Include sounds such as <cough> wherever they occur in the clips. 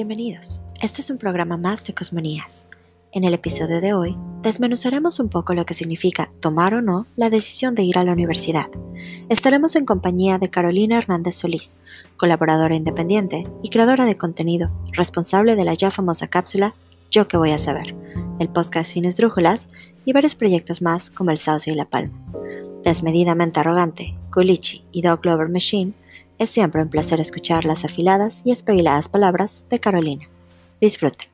Bienvenidos. Este es un programa más de Cosmonías. En el episodio de hoy, desmenuzaremos un poco lo que significa tomar o no la decisión de ir a la universidad. Estaremos en compañía de Carolina Hernández Solís, colaboradora independiente y creadora de contenido, responsable de la ya famosa cápsula Yo que voy a saber, el podcast Sin Esdrújulas y varios proyectos más como El Sauce y La Palma. Desmedidamente arrogante, Culichi y Dog Lover Machine es siempre un placer escuchar las afiladas y espabiladas palabras de Carolina. Disfruten.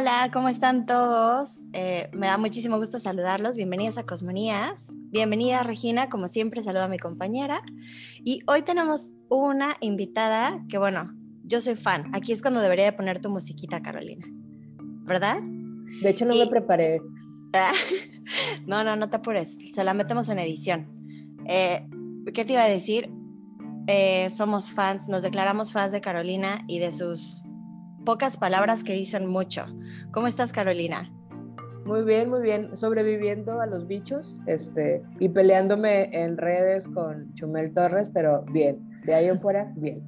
Hola, ¿cómo están todos? Eh, me da muchísimo gusto saludarlos. Bienvenidos a Cosmonías. Bienvenida Regina, como siempre saludo a mi compañera. Y hoy tenemos una invitada que, bueno, yo soy fan. Aquí es cuando debería de poner tu musiquita, Carolina. ¿Verdad? De hecho, no me preparé. <laughs> no, no, no te apures. Se la metemos en edición. Eh, ¿Qué te iba a decir? Eh, somos fans, nos declaramos fans de Carolina y de sus pocas palabras que dicen mucho. ¿Cómo estás, Carolina? Muy bien, muy bien. Sobreviviendo a los bichos este, y peleándome en redes con Chumel Torres, pero bien. De ahí en <laughs> fuera, bien.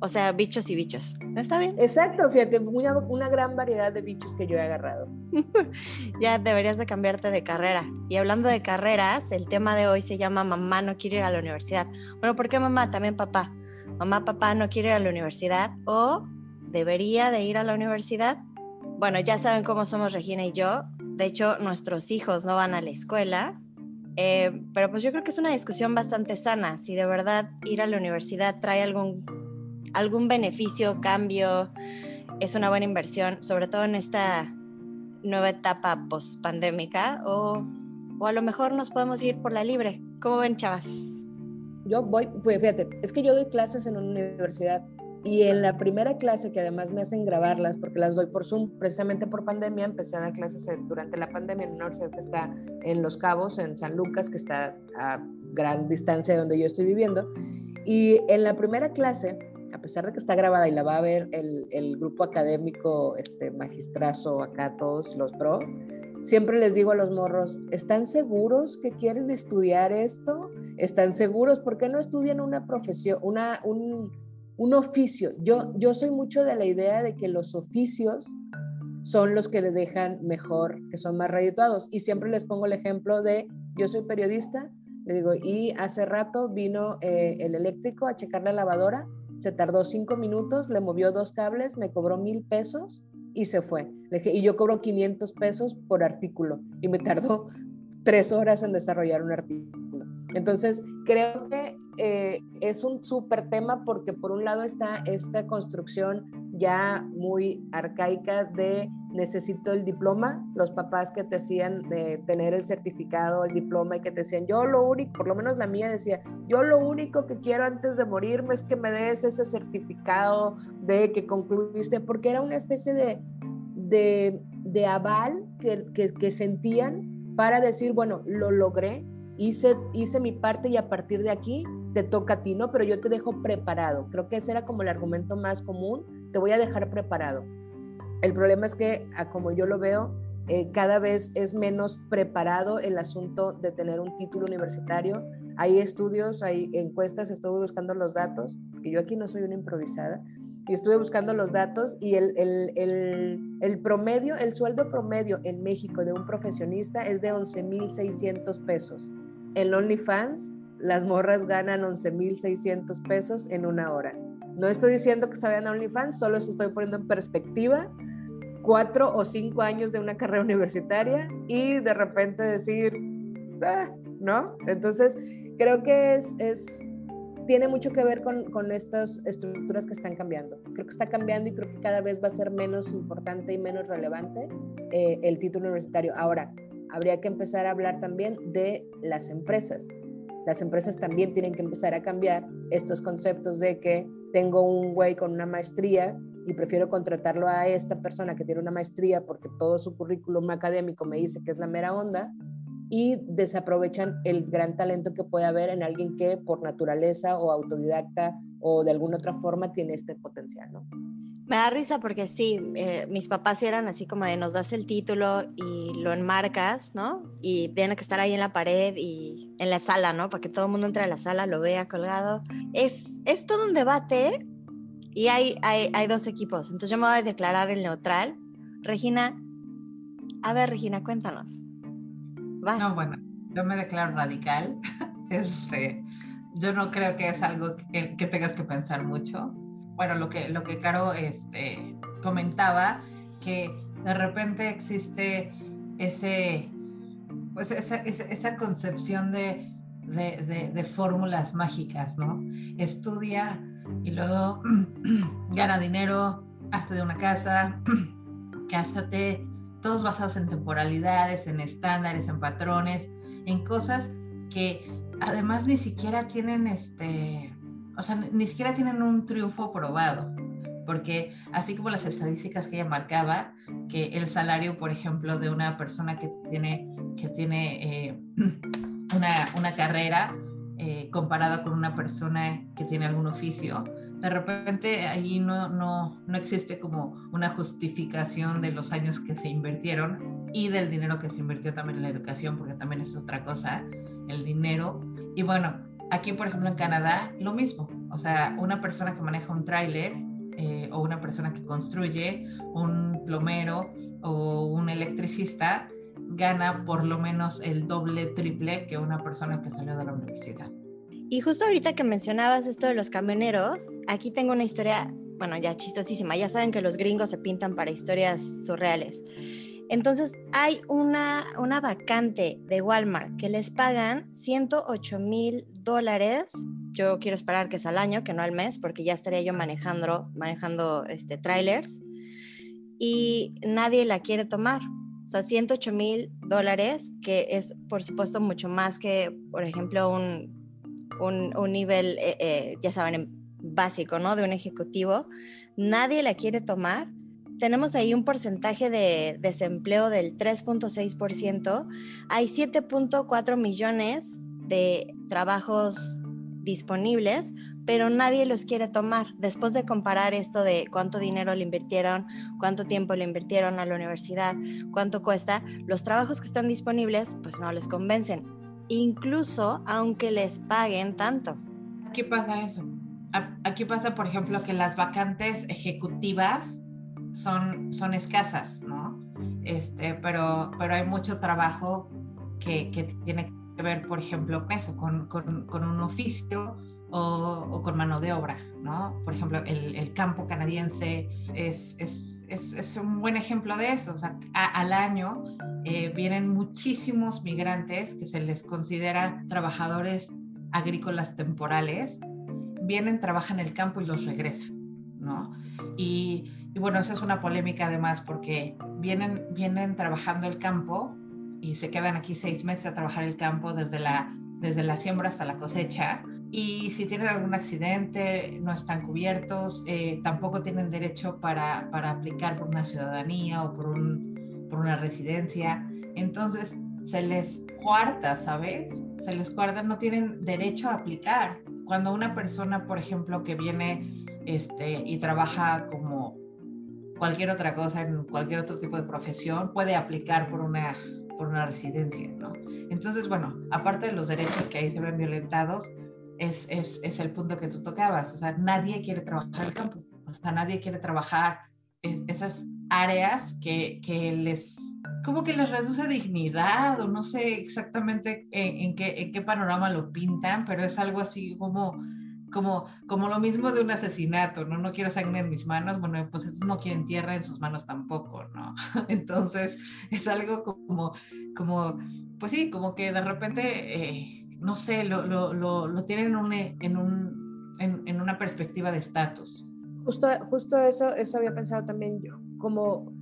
O sea, bichos y bichos. ¿Está bien? Exacto, fíjate, una, una gran variedad de bichos que yo he agarrado. <laughs> ya deberías de cambiarte de carrera. Y hablando de carreras, el tema de hoy se llama Mamá no quiere ir a la universidad. Bueno, ¿por qué mamá? También papá. Mamá, papá no quiere ir a la universidad o debería de ir a la universidad. Bueno, ya saben cómo somos Regina y yo. De hecho, nuestros hijos no van a la escuela. Eh, pero pues yo creo que es una discusión bastante sana. Si de verdad ir a la universidad trae algún, algún beneficio, cambio, es una buena inversión, sobre todo en esta nueva etapa post-pandémica, o, o a lo mejor nos podemos ir por la libre. ¿Cómo ven, chavas? Yo voy, pues fíjate, es que yo doy clases en una universidad y en la primera clase, que además me hacen grabarlas, porque las doy por Zoom, precisamente por pandemia, empecé a dar clases durante la pandemia en una universidad que está en Los Cabos, en San Lucas, que está a gran distancia de donde yo estoy viviendo. Y en la primera clase, a pesar de que está grabada y la va a ver el, el grupo académico, este magistrazo, acá todos los pro, siempre les digo a los morros, ¿están seguros que quieren estudiar esto? ¿Están seguros? ¿Por qué no estudian una profesión, una, un, un oficio. Yo, yo soy mucho de la idea de que los oficios son los que le dejan mejor, que son más redituados. Y siempre les pongo el ejemplo de, yo soy periodista, le digo, y hace rato vino eh, el eléctrico a checar la lavadora, se tardó cinco minutos, le movió dos cables, me cobró mil pesos y se fue. Le dije, y yo cobro 500 pesos por artículo y me tardó tres horas en desarrollar un artículo. Entonces, creo que eh, es un súper tema porque por un lado está esta construcción ya muy arcaica de necesito el diploma, los papás que te hacían de tener el certificado, el diploma y que te decían, yo lo único, por lo menos la mía decía, yo lo único que quiero antes de morirme es que me des ese certificado de que concluiste, porque era una especie de, de, aval que, que, que sentían para decir, bueno, lo logré, hice, hice mi parte y a partir de aquí te toca a ti, ¿no? Pero yo te dejo preparado. Creo que ese era como el argumento más común, te voy a dejar preparado. El problema es que, como yo lo veo, eh, cada vez es menos preparado el asunto de tener un título universitario. Hay estudios, hay encuestas, estuve buscando los datos, que yo aquí no soy una improvisada, y estuve buscando los datos y el, el, el, el promedio, el sueldo promedio en México de un profesionista es de 11.600 pesos en OnlyFans, las morras ganan 11.600 pesos en una hora. No estoy diciendo que se vayan OnlyFans, solo se estoy poniendo en perspectiva cuatro o cinco años de una carrera universitaria y de repente decir, ah", ¿no? Entonces, creo que es, tiene mucho que ver con, con, estas estructuras que están cambiando. Creo que está cambiando y creo que cada vez va a ser menos importante y menos relevante eh, el título universitario. Ahora, habría que empezar a hablar también de las empresas. Las empresas también tienen que empezar a cambiar estos conceptos de que tengo un güey con una maestría y prefiero contratarlo a esta persona que tiene una maestría porque todo su currículum académico me dice que es la mera onda y desaprovechan el gran talento que puede haber en alguien que por naturaleza o autodidacta o de alguna otra forma tiene este potencial, ¿no? Me da risa porque sí, eh, mis papás eran así como de nos das el título y lo enmarcas, ¿no? Y tiene que estar ahí en la pared y en la sala, ¿no? Para que todo el mundo entre a la sala, lo vea colgado. Es, es todo un debate y hay, hay, hay dos equipos. Entonces yo me voy a declarar el neutral. Regina, a ver, Regina, cuéntanos. No, bueno, yo me declaro radical. <laughs> este, yo no creo que es algo que, que tengas que pensar mucho bueno, lo que, lo que Caro este, comentaba, que de repente existe ese, pues esa, esa, concepción de, de, de, fórmulas mágicas, ¿no? Estudia y luego <clears throat> gana dinero, hazte de una casa, <clears throat> cásate, todos basados en temporalidades, en estándares, en patrones, en cosas que además ni siquiera tienen este o sea, ni siquiera tienen un triunfo probado, porque así como las estadísticas que ella marcaba, que el salario, por ejemplo, de una persona que tiene, que tiene eh, <clears throat> una, una, carrera eh, comparada con una persona que tiene algún oficio, de repente ahí no, no, no existe como una justificación de los años que se invirtieron y del dinero que se invirtió también en la educación, porque también es otra cosa, el dinero. Y bueno, Aquí, por ejemplo, en Canadá, lo mismo. O sea, una persona que maneja un tráiler eh, o una persona que construye, un plomero o un electricista, gana por lo menos el doble, triple que una persona que salió de la universidad. Y justo ahorita que mencionabas esto de los camioneros, aquí tengo una historia, bueno, ya chistosísima. Ya saben que los gringos se pintan para historias surreales. Entonces hay una, una vacante de Walmart que les pagan 108 mil dólares. Yo quiero esperar que es al año, que no al mes, porque ya estaría yo manejando, manejando este, trailers. Y nadie la quiere tomar. O sea, 108 mil dólares, que es por supuesto mucho más que, por ejemplo, un, un, nivel, eh, eh, ya saben, básico, ¿no? De un ejecutivo. Nadie la quiere tomar tenemos ahí un porcentaje de desempleo del 3.6%. Hay 7.4 millones de trabajos disponibles, pero nadie los quiere tomar. Después de comparar esto de cuánto dinero le invirtieron, cuánto tiempo le invirtieron a la universidad, cuánto cuesta, los trabajos que están disponibles pues no les convencen, incluso aunque les paguen tanto. ¿Qué pasa eso? Aquí pasa, por ejemplo, que las vacantes ejecutivas son, son escasas, ¿no? Este, pero, pero hay mucho trabajo que, que tiene que ver, por ejemplo, eso, con, con, con un oficio o, o, con mano de obra, ¿no? Por ejemplo, el, el campo canadiense es, es, es, es, un buen ejemplo de eso. O sea, al año eh, vienen muchísimos migrantes que se les considera trabajadores agrícolas temporales, vienen, trabajan el campo y los regresan, ¿no? Y y bueno, esa es una polémica además porque vienen, vienen trabajando el campo y se quedan aquí seis meses a trabajar el campo desde la, desde la siembra hasta la cosecha. Y si tienen algún accidente, no están cubiertos, eh, tampoco tienen derecho para, para, aplicar por una ciudadanía o por, un, por una residencia. Entonces se les cuarta, ¿sabes? Se les cuarta, no tienen derecho a aplicar. Cuando una persona, por ejemplo, que viene este, y trabaja como cualquier otra cosa, en cualquier otro tipo de profesión, puede aplicar por una, por una residencia, ¿no? Entonces, bueno, aparte de los derechos que ahí se ven violentados, es, es, es el punto que tú tocabas, o sea, nadie quiere trabajar el campo, o sea, nadie quiere trabajar esas áreas que, que les, como que les reduce dignidad, o no sé exactamente en, qué, en qué panorama lo pintan, pero es algo así como como, como lo mismo de un asesinato, ¿no? No quiero sangre en mis manos, bueno, pues estos no quieren tierra en sus manos tampoco, ¿no? <laughs> Entonces es algo como, como pues sí, como que de repente, eh, no sé, lo, lo, lo, lo tienen en, un, en, un, en, en una perspectiva de estatus. Justo, justo eso, eso había pensado también yo, como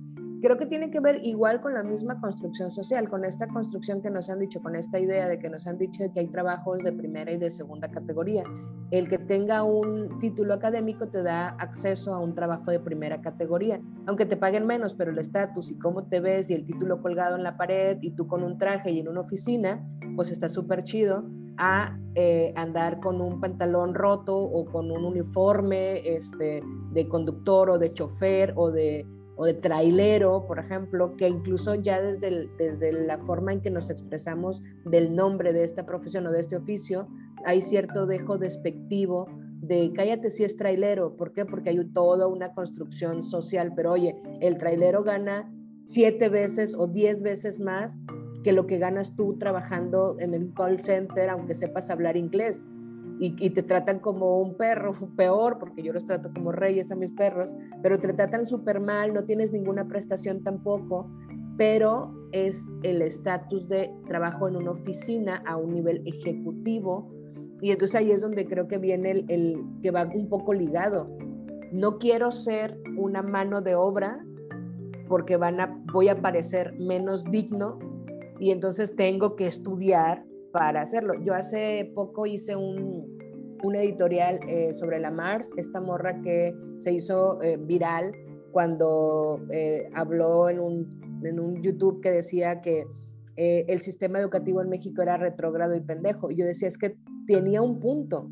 creo que tiene que ver igual con la misma construcción social, con esta construcción que nos han dicho, con esta idea de que nos han dicho que hay trabajos de primera y de segunda categoría. El que tenga un título académico te da acceso a un trabajo de primera categoría, aunque te paguen menos, pero el estatus y cómo te ves y el título colgado en la pared y tú con un traje y en una oficina, pues está súper chido a eh, andar con un pantalón roto o con un uniforme este, de conductor o de chofer o de, o de trailero, por ejemplo, que incluso ya desde, desde la forma en que nos expresamos del nombre de esta profesión o de este oficio, hay cierto dejo despectivo de cállate si es trailero. ¿Por qué? Porque hay toda una construcción social, pero oye, el trailero gana siete veces o diez veces más que lo que ganas tú trabajando en el call center, aunque sepas hablar inglés. Y, te tratan como un perro, <laughs> peor, porque yo los trato como reyes a mis perros, pero te tratan súper mal, no tienes ninguna prestación tampoco, pero es el estatus de trabajo en una oficina a un nivel ejecutivo. Y entonces ahí es donde creo que viene el, el que va un poco ligado. No quiero ser una mano de obra porque van a, voy a parecer menos digno y entonces tengo que estudiar para hacerlo. Yo hace poco hice un, un editorial eh, sobre la Mars, esta morra que se hizo eh, viral cuando eh, habló en un, en un YouTube que decía que el sistema educativo en México era retrógrado y pendejo. Y yo decía, es que tenía un punto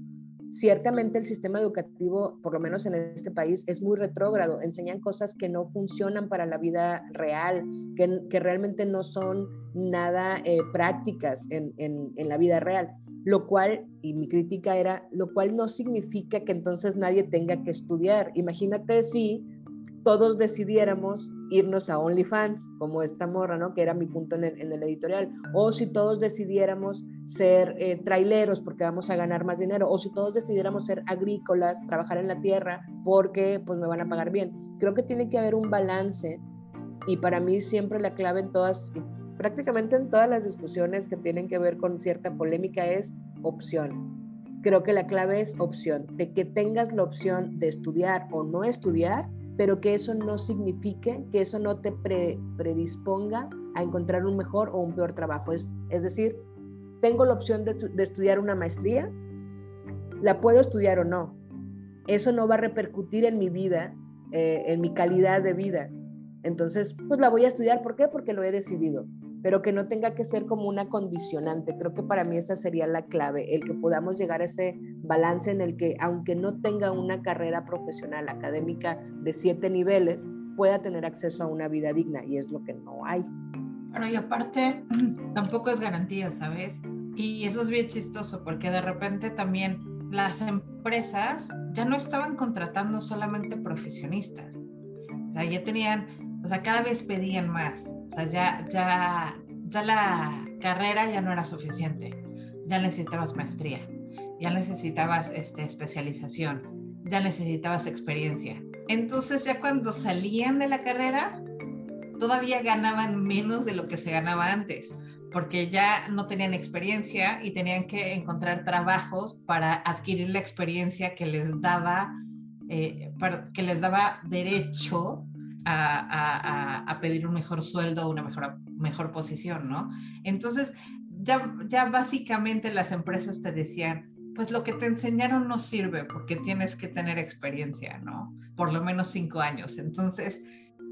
ciertamente el sistema educativo, por lo menos en este país, es muy retrógrado. Enseñan cosas que no funcionan para la vida real, que, realmente no son nada eh, prácticas en, en la vida real. Lo cual, y mi crítica era, lo cual no significa que entonces nadie tenga que estudiar. Imagínate si todos decidiéramos irnos a OnlyFans, como esta morra, ¿no? Que era mi punto en el, editorial. O si todos decidiéramos ser eh, traileros porque vamos a ganar más dinero. O si todos decidiéramos ser agrícolas, trabajar en la tierra porque pues me van a pagar bien. Creo que tiene que haber un balance y para mí siempre la clave en todas, prácticamente en todas las discusiones que tienen que ver con cierta polémica es opción. Creo que la clave es opción, de que tengas la opción de estudiar o no estudiar pero que eso no signifique, que eso no te predisponga a encontrar un mejor o un peor trabajo. Es, es decir, tengo la opción de, estudiar una maestría, la puedo estudiar o no. Eso no va a repercutir en mi vida, eh, en mi calidad de vida. Entonces, pues la voy a estudiar. ¿Por qué? Porque lo he decidido pero que no tenga que ser como una condicionante. Creo que para mí esa sería la clave, el que podamos llegar a ese balance en el que, aunque no tenga una carrera profesional académica de siete niveles, pueda tener acceso a una vida digna y es lo que no hay. Bueno, y aparte, <clears throat> tampoco es garantía, ¿sabes? Y eso es bien chistoso porque de repente también las empresas ya no estaban contratando solamente profesionistas. O sea, ya tenían o sea, cada vez pedían más. O sea, ya, ya, ya la carrera ya no era suficiente. Ya necesitabas maestría, ya necesitabas este, especialización, ya necesitabas experiencia. Entonces ya cuando salían de la carrera, todavía ganaban menos de lo que se ganaba antes, porque ya no tenían experiencia y tenían que encontrar trabajos para adquirir la experiencia que les daba, eh, que les daba derecho a, pedir un mejor sueldo, una mejor, mejor posición, ¿no? Entonces, ya, ya básicamente las empresas te decían, pues lo que te enseñaron no sirve porque tienes que tener experiencia, ¿no? Por lo menos cinco años. Entonces,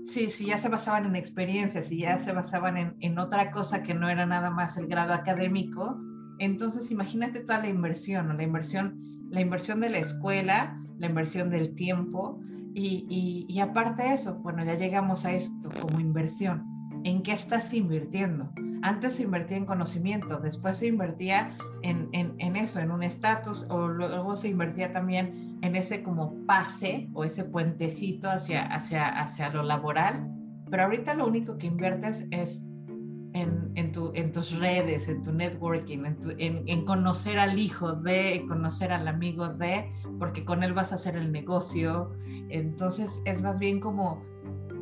sí, si ya se basaban en experiencias, si ya se basaban en, en otra cosa que no era nada más el grado académico, entonces imagínate toda la inversión, la inversión, la inversión de la escuela, la inversión del tiempo, y, aparte de eso, bueno, ya llegamos a esto como inversión. ¿En qué estás invirtiendo? Antes se invertía en conocimiento, después se invertía en, en, eso, en un estatus, o luego se invertía también en ese como pase o ese puentecito hacia, hacia, hacia lo laboral. Pero ahorita lo único que inviertes es en, en, tu, en tus redes, en tu networking, en, en, conocer al hijo de, conocer al amigo de, porque con él vas a hacer el negocio. Entonces es más bien como,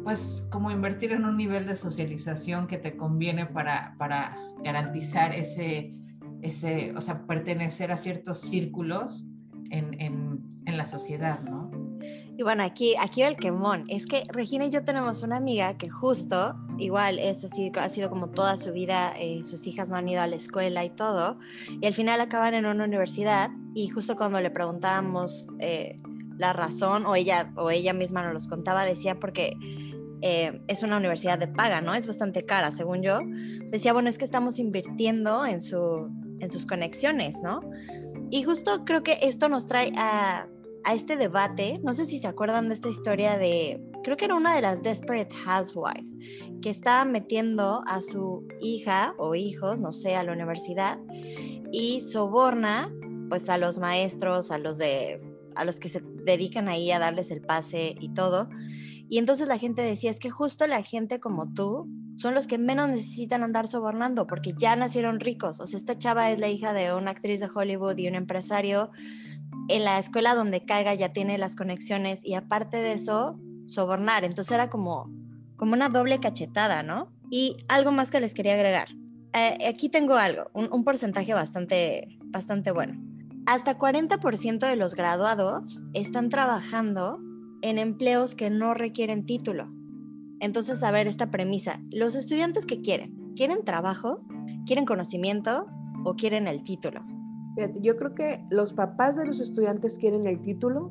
pues, como invertir en un nivel de socialización que te conviene para, para garantizar ese, ese, o sea, pertenecer a ciertos círculos en, en, en la sociedad, ¿no? Y bueno, aquí, aquí el quemón. Es que Regina y yo tenemos una amiga que justo, igual, es así, ha sido como toda su vida, eh, sus hijas no han ido a la escuela y todo, y al final acaban en una universidad y justo cuando le preguntábamos eh, la razón, o ella, o ella misma nos los contaba, decía porque eh, es una universidad de paga, ¿no? Es bastante cara, según yo. Decía, bueno, es que estamos invirtiendo en su en sus conexiones, ¿no? Y justo creo que esto nos trae a, a este debate, no sé si se acuerdan de esta historia de, creo que era una de las Desperate Housewives, que estaba metiendo a su hija o hijos, no sé, a la universidad y soborna pues a los maestros, a los de a los que se dedican ahí a darles el pase y todo. Y entonces la gente decía, es que justo la gente como tú son los que menos necesitan andar sobornando porque ya nacieron ricos. O sea, esta chava es la hija de una actriz de Hollywood y un empresario en la escuela donde caiga ya tiene las conexiones y aparte de eso, sobornar. Entonces era como, como una doble cachetada, ¿no? Y algo más que les quería agregar. Eh, aquí tengo algo, un, porcentaje bastante, bastante bueno. Hasta 40% de los graduados están trabajando en empleos que no requieren título. Entonces, a ver esta premisa, los estudiantes que quieren, ¿quieren trabajo? ¿Quieren conocimiento? ¿O quieren el título? Yo creo que los papás de los estudiantes quieren el título,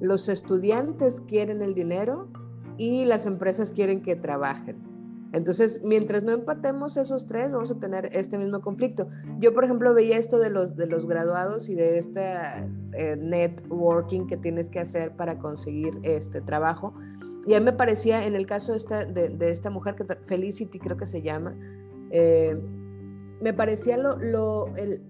los estudiantes quieren el dinero y las empresas quieren que trabajen. Entonces, mientras no empatemos esos tres, vamos a tener este mismo conflicto. Yo, por ejemplo, veía esto de los, de los graduados y de este eh, networking que tienes que hacer para conseguir este trabajo. Y a mí me parecía, en el caso de esta, de, esta mujer, que Felicity creo que se llama, eh, me parecía lo, lo, el,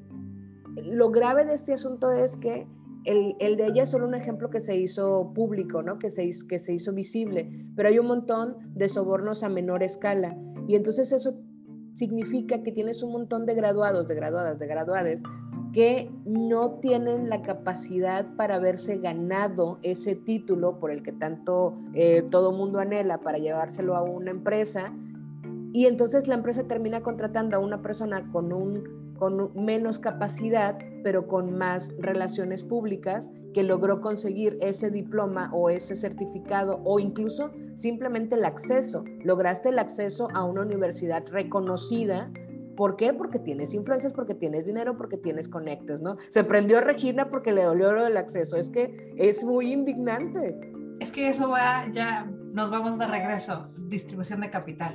lo grave de este asunto es que el, de ella es solo un ejemplo que se hizo público, ¿no? que, se hizo, que se hizo visible, pero hay un montón de sobornos a menor escala. Y entonces eso significa que tienes un montón de graduados, de graduadas, de graduades, que no tienen la capacidad para haberse ganado ese título por el que tanto eh, todo mundo anhela para llevárselo a una empresa. Y entonces la empresa termina contratando a una persona con un con menos capacidad, pero con más relaciones públicas, que logró conseguir ese diploma o ese certificado o incluso simplemente el acceso. Lograste el acceso a una universidad reconocida. ¿Por qué? Porque tienes influencias, porque tienes dinero, porque tienes conectes, ¿no? Se prendió Regina porque le dolió lo del acceso. Es que es muy indignante. Es que eso va, ya nos vamos de regreso, distribución de capital.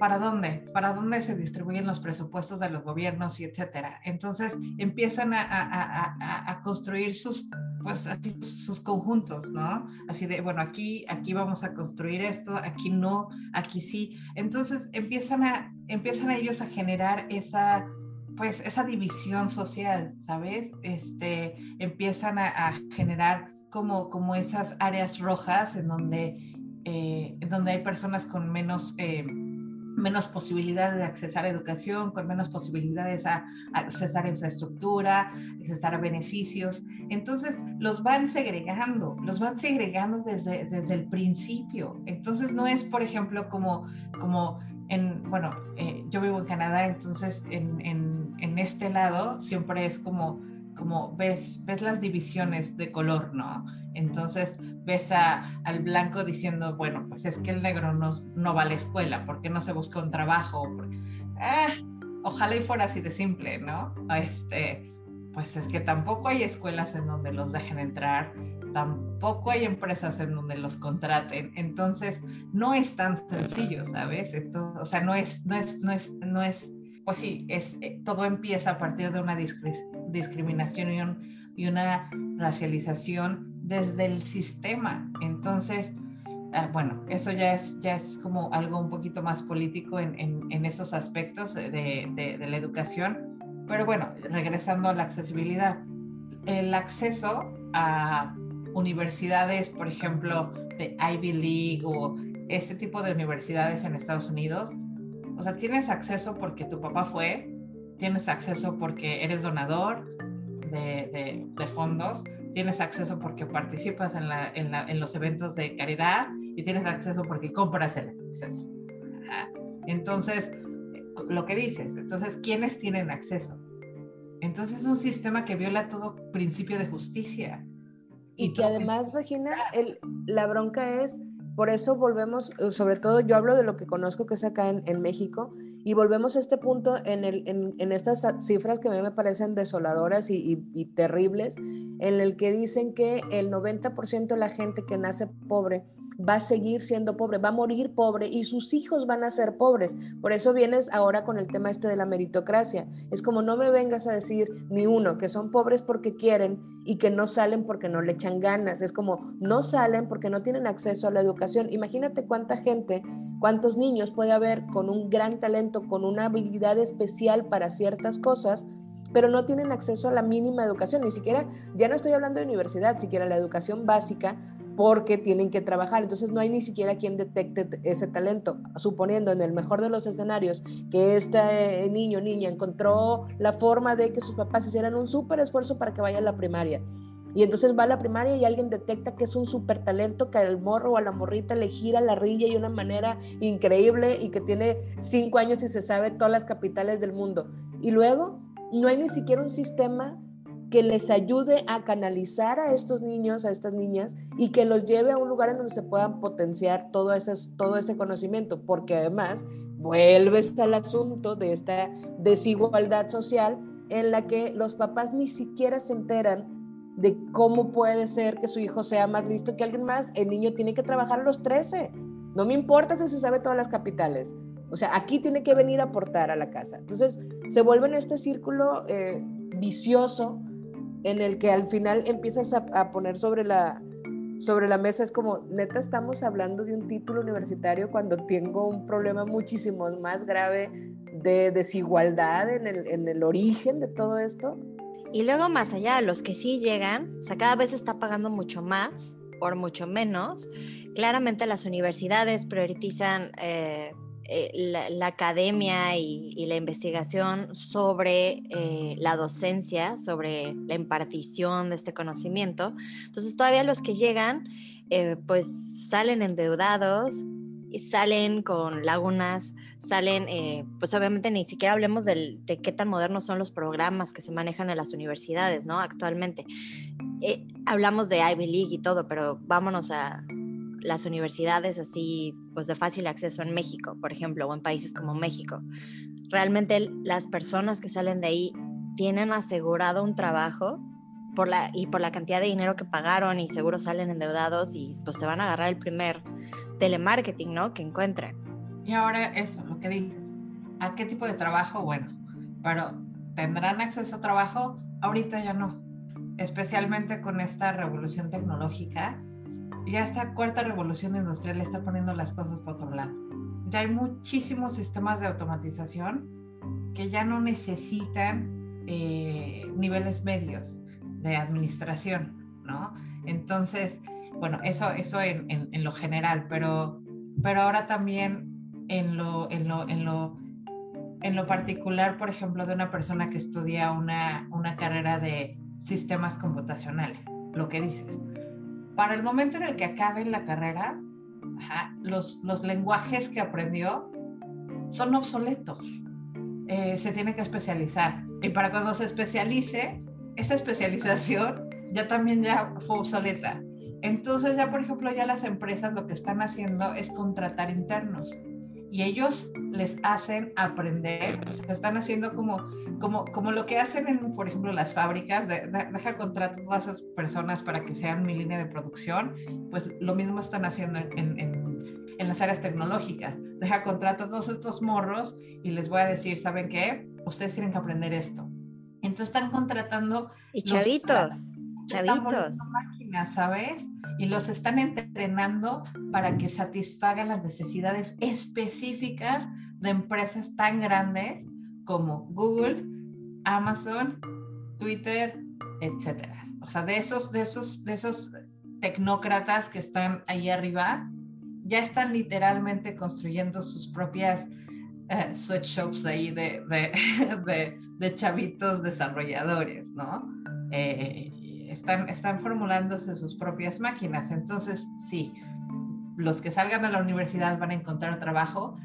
¿Para dónde? ¿Para dónde se distribuyen los presupuestos de los gobiernos y etcétera? Entonces empiezan a, construir sus, pues, sus conjuntos, ¿no? Así de, bueno, aquí, aquí vamos a construir esto, aquí no, aquí sí. Entonces empiezan a, empiezan a ellos a generar esa, pues, esa división social, ¿sabes? Este, empiezan a, generar como, como esas áreas rojas en donde, eh, en donde hay personas con menos... Eh, menos posibilidades de accesar a educación, con menos posibilidades a, accesar a infraestructura, accesar a beneficios. Entonces, los van segregando, los van segregando desde, desde el principio. Entonces, no es, por ejemplo, como, como en, bueno, eh, yo vivo en Canadá, entonces en, en, en, este lado siempre es como, como ves, ves las divisiones de color, ¿no? Entonces, ves al blanco diciendo, bueno, pues es que el negro no, no va a la escuela, porque no se busca un trabajo? Ah, ojalá y fuera así de simple, ¿no? Este, pues es que tampoco hay escuelas en donde los dejen entrar, tampoco hay empresas en donde los contraten, entonces no es tan sencillo, ¿sabes? o sea, no es, no es, no es, no es, pues sí, es, eh, todo empieza a partir de una discriminación y una racialización desde el sistema. Entonces, ah, bueno, eso ya es, ya es como algo un poquito más político en, en, esos aspectos de, de, la educación. Pero bueno, regresando a la accesibilidad, el acceso a universidades, por ejemplo, de Ivy League o ese tipo de universidades en Estados Unidos, o sea, tienes acceso porque tu papá fue, tienes acceso porque eres donador de, de fondos, tienes acceso porque participas en, la, en, la, en, los eventos de caridad y tienes acceso porque compras el acceso. Entonces, lo que dices, entonces, ¿quiénes tienen acceso? Entonces es un sistema que viola todo principio de justicia. Y, que además, Regina, el, la bronca es, por eso volvemos, sobre todo yo hablo de lo que conozco que es acá en, en México, y volvemos a este punto en, el, en, estas cifras que a mí me parecen desoladoras y, y, terribles, en el que dicen que el 90% de la gente que nace pobre va a seguir siendo pobre, va a morir pobre y sus hijos van a ser pobres. Por eso vienes ahora con el tema este de la meritocracia. Es como no me vengas a decir ni uno que son pobres porque quieren y que no salen porque no le echan ganas. Es como no salen porque no tienen acceso a la educación. Imagínate cuánta gente, cuántos niños puede haber con un gran talento, con una habilidad especial para ciertas cosas pero no tienen acceso a la mínima educación, ni siquiera, ya no estoy hablando de universidad, siquiera la educación básica, porque tienen que trabajar. Entonces no hay ni siquiera quien detecte ese talento, suponiendo en el mejor de los escenarios que este niño o niña encontró la forma de que sus papás hicieran un súper esfuerzo para que vaya a la primaria. Y entonces va a la primaria y alguien detecta que es un súper talento, que al morro o a la morrita le gira la rilla de una manera increíble y que tiene cinco años y se sabe todas las capitales del mundo. Y luego no hay ni siquiera un sistema que les ayude a canalizar a estos niños, a estas niñas, y que los lleve a un lugar en donde se puedan potenciar todo, todo ese conocimiento, porque además vuelves al asunto de esta desigualdad social en la que los papás ni siquiera se enteran de cómo puede ser que su hijo sea más listo que alguien más. El niño tiene que trabajar a los 13. No me importa si se sabe todas las capitales. O sea, aquí tiene que venir a aportar a la casa. Entonces, se vuelve en este círculo eh, vicioso en el que al final empiezas a, poner sobre la, sobre la mesa, es como, neta, estamos hablando de un título universitario cuando tengo un problema muchísimo más grave de desigualdad en el, en el origen de todo esto. Y luego más allá, los que sí llegan, o sea, cada vez está pagando mucho más por mucho menos. Claramente las universidades priorizan eh, eh, la, academia y, la investigación sobre eh, la docencia, sobre la impartición de este conocimiento. Entonces todavía los que llegan, eh, pues salen endeudados, salen con lagunas, salen, pues obviamente ni siquiera hablemos de qué tan modernos son los programas que se manejan en las universidades, ¿no? Actualmente. hablamos de Ivy League y todo, pero vámonos a las universidades así, pues de fácil acceso en México, por ejemplo, o en países como México. Realmente las personas que salen de ahí tienen asegurado un trabajo por la, y por la cantidad de dinero que pagaron y seguro salen endeudados y pues se van a agarrar el primer telemarketing, ¿no? Que encuentren. Y ahora eso, lo que dices. ¿A qué tipo de trabajo? Bueno, pero ¿tendrán acceso a trabajo? Ahorita ya no. Especialmente con esta revolución tecnológica ya esta cuarta revolución industrial está poniendo las cosas por otro lado. Ya hay muchísimos sistemas de automatización que ya no necesitan eh, niveles medios de administración, ¿no? Entonces, bueno, eso, eso en, en, lo general, pero, pero ahora también en lo, en lo, en lo, en lo particular, por ejemplo, de una persona que estudia una, una carrera de sistemas computacionales, lo que dices para el momento en el que acabe la carrera, los, los lenguajes que aprendió son obsoletos. Eh, se tiene que especializar. Y para cuando se especialice, esa especialización ya también ya fue obsoleta. Entonces ya, por ejemplo, ya las empresas lo que están haciendo es contratar internos y ellos les hacen aprender, o sea, están haciendo como como, como lo que hacen en, por ejemplo, las fábricas, deja contratar a todas esas personas para que sean mi línea de producción, pues lo mismo están haciendo en, en, en las áreas tecnológicas. Deja contrato a todos estos morros y les voy a decir, ¿saben qué? Ustedes tienen que aprender esto. Entonces están contratando... Y chavitos, chavitos. Máquinas, ¿sabes? Y los están entrenando para que satisfagan las necesidades específicas de empresas tan grandes como Google, Amazon, Twitter, etcétera. O sea, de esos, de esos, de esos tecnócratas que están ahí arriba, ya están literalmente construyendo sus propias eh, sweatshops ahí de, de, <laughs> chavitos desarrolladores, ¿no? Eh, están, están formulándose sus propias máquinas. Entonces, sí, los que salgan de la universidad van a encontrar trabajo,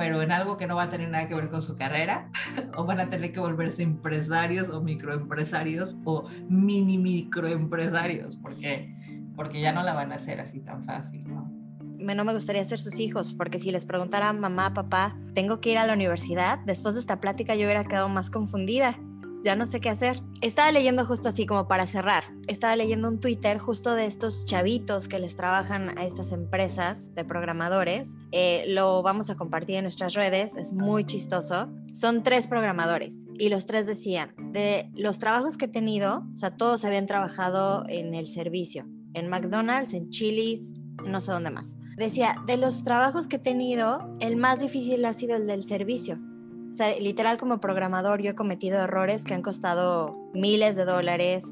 pero en algo que no va a tener nada que ver con su carrera, <laughs> o van a tener que volverse empresarios o microempresarios o mini microempresarios, porque, porque ya no la van a hacer así tan fácil, ¿no? no me gustaría ser sus hijos, porque si les preguntara mamá, papá, tengo que ir a la universidad, después de esta plática yo hubiera quedado más confundida. Ya no sé qué hacer. Estaba leyendo justo así como para cerrar, estaba leyendo un Twitter justo de estos chavitos que les trabajan a estas empresas de programadores. Eh, lo vamos a compartir en nuestras redes, es muy chistoso. Son tres programadores y los tres decían, de los trabajos que he tenido, o sea, todos habían trabajado en el servicio, en McDonald's, en Chili's, no sé dónde más. Decía, de los trabajos que he tenido, el más difícil ha sido el del servicio o sea, literal como programador yo he cometido errores que han costado miles de dólares.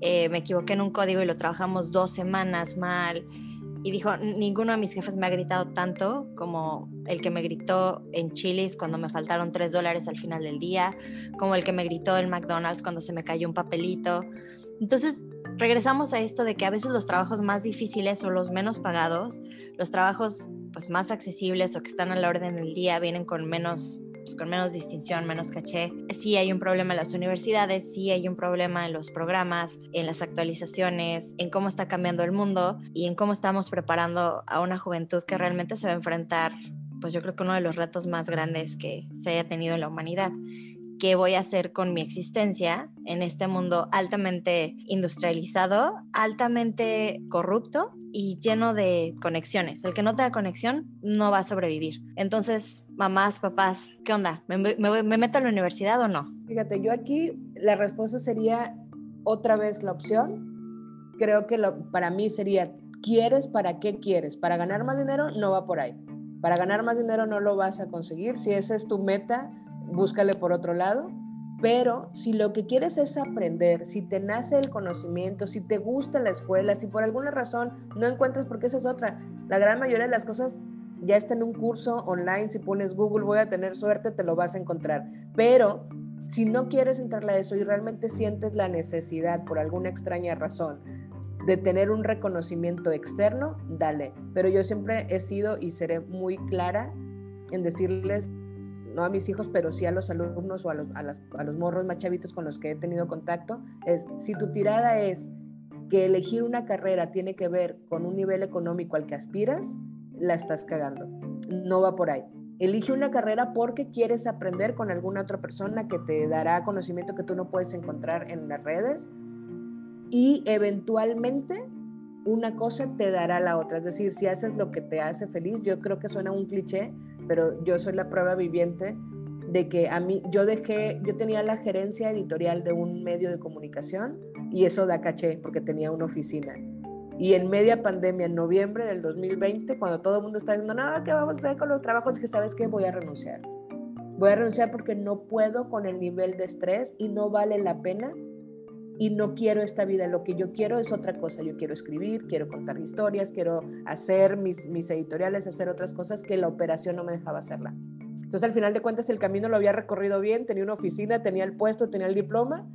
Eh, me equivoqué en un código y lo trabajamos dos semanas mal. Y dijo, ninguno de mis jefes me ha gritado tanto como el que me gritó en Chili's cuando me faltaron tres dólares al final del día, como el que me gritó en McDonald's cuando se me cayó un papelito. Entonces, regresamos a esto de que a veces los trabajos más difíciles o los menos pagados, los trabajos pues más accesibles o que están a la orden del día vienen con menos pues, con menos distinción, menos caché. Sí hay un problema en las universidades, sí hay un problema en los programas, en las actualizaciones, en cómo está cambiando el mundo y en cómo estamos preparando a una juventud que realmente se va a enfrentar, pues yo creo que uno de los retos más grandes que se haya tenido en la humanidad qué voy a hacer con mi existencia en este mundo altamente industrializado, altamente corrupto y lleno de conexiones. El que no tenga conexión no va a sobrevivir. Entonces, mamás, papás, ¿qué onda? ¿Me, meto a la universidad o no? Fíjate, yo aquí la respuesta sería otra vez la opción. Creo que lo, para mí sería, ¿quieres para qué quieres? ¿Para ganar más dinero? No va por ahí. Para ganar más dinero no lo vas a conseguir. Si esa es tu meta, búscale por otro lado. Pero si lo que quieres es aprender, si te nace el conocimiento, si te gusta la escuela, si por alguna razón no encuentras, porque esa es otra, la gran mayoría de las cosas ya está en un curso online, si pones Google voy a tener suerte, te lo vas a encontrar. Pero si no quieres entrarle a eso y realmente sientes la necesidad por alguna extraña razón de tener un reconocimiento externo, dale. Pero yo siempre he sido y seré muy clara en decirles no a mis hijos, pero sí a los alumnos o a los, a, los morros más chavitos con los que he tenido contacto, es si tu tirada es que elegir una carrera tiene que ver con un nivel económico al que aspiras, la estás cagando. No va por ahí. Elige una carrera porque quieres aprender con alguna otra persona que te dará conocimiento que tú no puedes encontrar en las redes y eventualmente una cosa te dará la otra. Es decir, si haces lo que te hace feliz, yo creo que suena un cliché, pero yo soy la prueba viviente de que a mí, yo dejé, yo tenía la gerencia editorial de un medio de comunicación y eso da caché porque tenía una oficina. Y en media pandemia, en noviembre del 2020, cuando todo el mundo está diciendo, no, ¿qué vamos a hacer con los trabajos? Que sabes que voy a renunciar. Voy a renunciar porque no puedo con el nivel de estrés y no vale la pena y no quiero esta vida, lo que yo quiero es otra cosa, yo quiero escribir, quiero contar historias, quiero hacer mis, mis editoriales, hacer otras cosas que la operación no me dejaba hacerla. Entonces al final de cuentas el camino lo había recorrido bien, tenía una oficina, tenía el puesto, tenía el diploma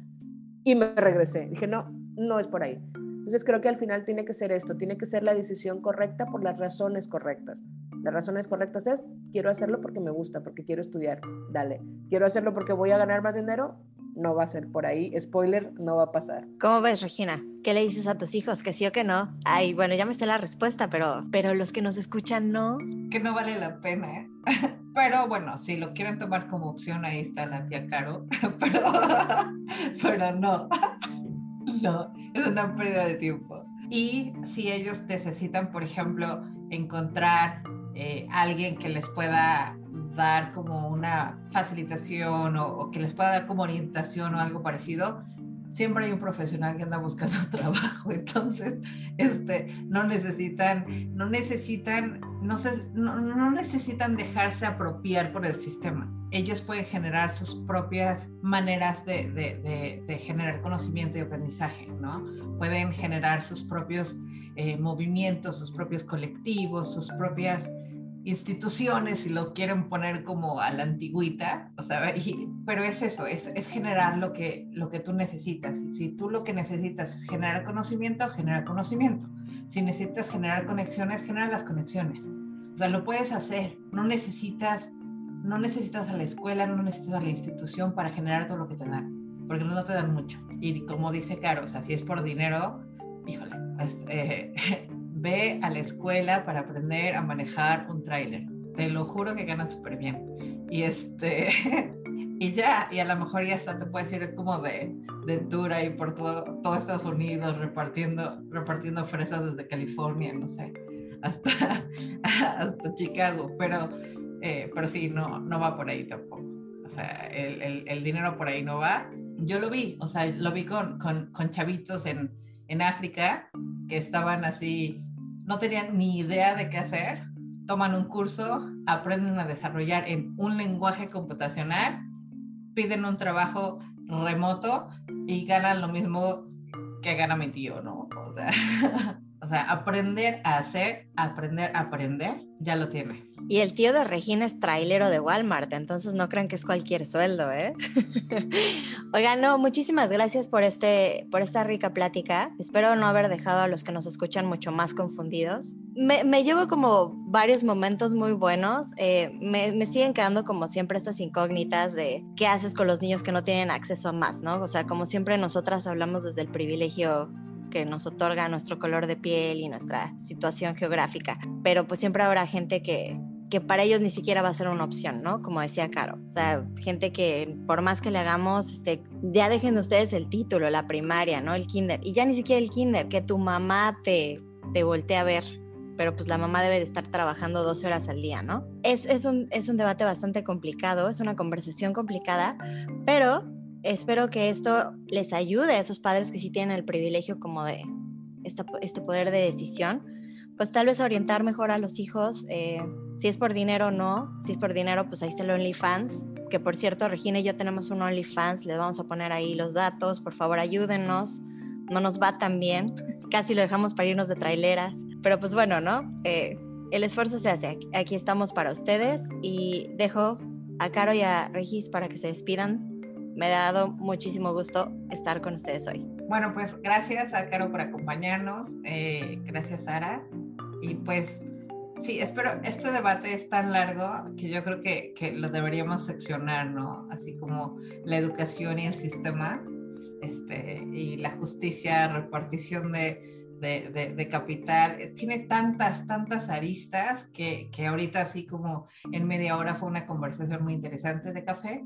y me regresé. Dije, no, no es por ahí. Entonces creo que al final tiene que ser esto, tiene que ser la decisión correcta por las razones correctas. Las razones correctas es, quiero hacerlo porque me gusta, porque quiero estudiar, dale. Quiero hacerlo porque voy a ganar más dinero, no va a ser por ahí. Spoiler, no va a pasar. ¿Cómo ves, Regina? ¿Qué le dices a tus hijos? ¿Que sí o que no? Ay, bueno, ya me sé la respuesta, pero, pero los que nos escuchan no. Que no vale la pena. ¿eh? <laughs> Pero bueno, si lo quieren tomar como opción, ahí está la tía Caro. <laughs> Pero, <laughs> pero no. No, es una pérdida de tiempo. Y si ellos necesitan, por ejemplo, encontrar eh, alguien que les pueda dar como una facilitación o, que les pueda dar como orientación o algo parecido, siempre hay un profesional que anda buscando <laughs> trabajo, entonces este, no necesitan, no necesitan, no, no, necesitan dejarse apropiar por el sistema. Ellos pueden generar sus propias maneras de, de, de, generar conocimiento y aprendizaje, ¿no? Pueden generar sus propios eh, movimientos, sus propios colectivos, sus propias instituciones y lo quieren poner como a la antigüita, o sea, pero es eso, es, es, generar lo que, lo que tú necesitas. Y si tú lo que necesitas es generar conocimiento, genera conocimiento. Si necesitas generar conexiones, genera las conexiones. O sea, lo puedes hacer, no necesitas, no necesitas a la escuela, no necesitas a la institución para generar todo lo que te dan, porque no te dan mucho. Y como dice Caro, o sea, si es por dinero, híjole, pues, eh, <laughs> ve a la escuela para aprender a manejar un tráiler. Te lo juro que ganas súper bien. Y este, <laughs> y ya, y a lo mejor ya hasta te puedes ir como de, de tour ahí por todo, todo Estados Unidos repartiendo, repartiendo fresas desde California, no sé, hasta, <laughs> hasta Chicago, pero, eh, pero sí, no, no va por ahí tampoco. O sea, el, el, el, dinero por ahí no va. Yo lo vi, o sea, lo vi con, con, con chavitos en, en África que estaban así, no tenían ni idea de qué hacer, toman un curso, aprenden a desarrollar en un lenguaje computacional piden un trabajo remoto y ganan lo mismo que gana mi tío, ¿no? O sea, <laughs> sea, aprender a hacer, aprender a aprender, ya lo tienes. Y el tío de Regina es trailero de Walmart, entonces no crean que es cualquier sueldo, ¿eh? <laughs> Oigan, no, muchísimas gracias por, este, por esta rica plática. Espero no haber dejado a los que nos escuchan mucho más confundidos. Me, me llevo como varios momentos muy buenos. Eh, me, me, siguen quedando como siempre estas incógnitas de qué haces con los niños que no tienen acceso a más, ¿no? O sea, como siempre nosotras hablamos desde el privilegio que nos otorga nuestro color de piel y nuestra situación geográfica. Pero pues siempre habrá gente que, que para ellos ni siquiera va a ser una opción, ¿no? Como decía Caro. O sea, gente que por más que le hagamos, este, ya dejen ustedes el título, la primaria, ¿no? El kinder. Y ya ni siquiera el kinder, que tu mamá te, te voltee a ver. Pero pues la mamá debe de estar trabajando 12 horas al día, ¿no? Es, es, un, es un debate bastante complicado, es una conversación complicada, pero espero que esto les ayude a esos padres que sí tienen el privilegio como de este poder de decisión, pues tal vez orientar mejor a los hijos, eh, si es por dinero o no, si es por dinero, pues ahí está el OnlyFans, que por cierto, Regina y yo tenemos un OnlyFans, les vamos a poner ahí los datos, por favor ayúdennos, no nos va tan bien, <laughs> casi lo dejamos para irnos de traileras, pero pues bueno, ¿no? Eh, el esfuerzo se hace, aquí estamos para ustedes y dejo a Caro y a Regis para que se despidan me ha dado muchísimo gusto estar con ustedes hoy. Bueno, pues gracias a Caro por acompañarnos, eh, gracias Sara, y pues sí, espero, este debate es tan largo que yo creo que, que lo deberíamos seccionar, ¿no? Así como la educación y el sistema, este, y la justicia, repartición de, de, de, de, capital, tiene tantas, tantas aristas que, que ahorita así como en media hora fue una conversación muy interesante de café,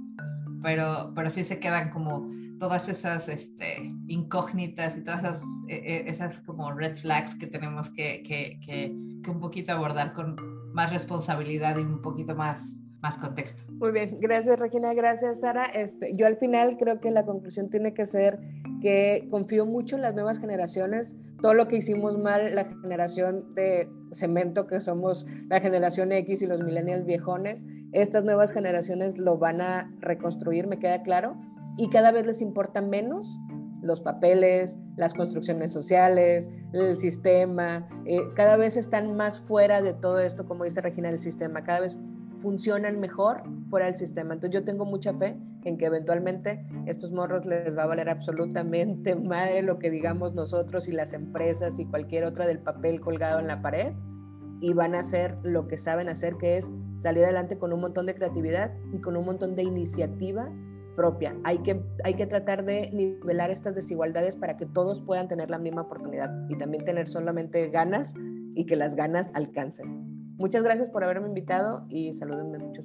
pero, pero sí se quedan como todas esas este, incógnitas y todas esas, e, e, esas como red flags que tenemos que, que, que, que, un poquito abordar con más responsabilidad y un poquito más, más contexto. Muy bien, gracias Regina, gracias Sara. Este, yo al final creo que la conclusión tiene que ser que confío mucho en las nuevas generaciones. Todo lo que hicimos mal, la generación de cemento que somos la generación X y los millennials viejones, estas nuevas generaciones lo van a reconstruir, me queda claro, y cada vez les importa menos los papeles, las construcciones sociales, el sistema, eh, cada vez están más fuera de todo esto, como dice Regina, el sistema, cada vez funcionan mejor fuera del sistema. Entonces yo tengo mucha fe en que eventualmente estos morros les va a valer absolutamente <laughs> madre lo que digamos nosotros y las empresas y cualquier otra del papel colgado en la pared y van a hacer lo que saben hacer, que es salir adelante con un montón de creatividad y con un montón de iniciativa propia. Hay que, hay que tratar de nivelar estas desigualdades para que todos puedan tener la misma oportunidad y también tener solamente ganas y que las ganas alcancen. Muchas gracias por haberme invitado y salúdenme muchos.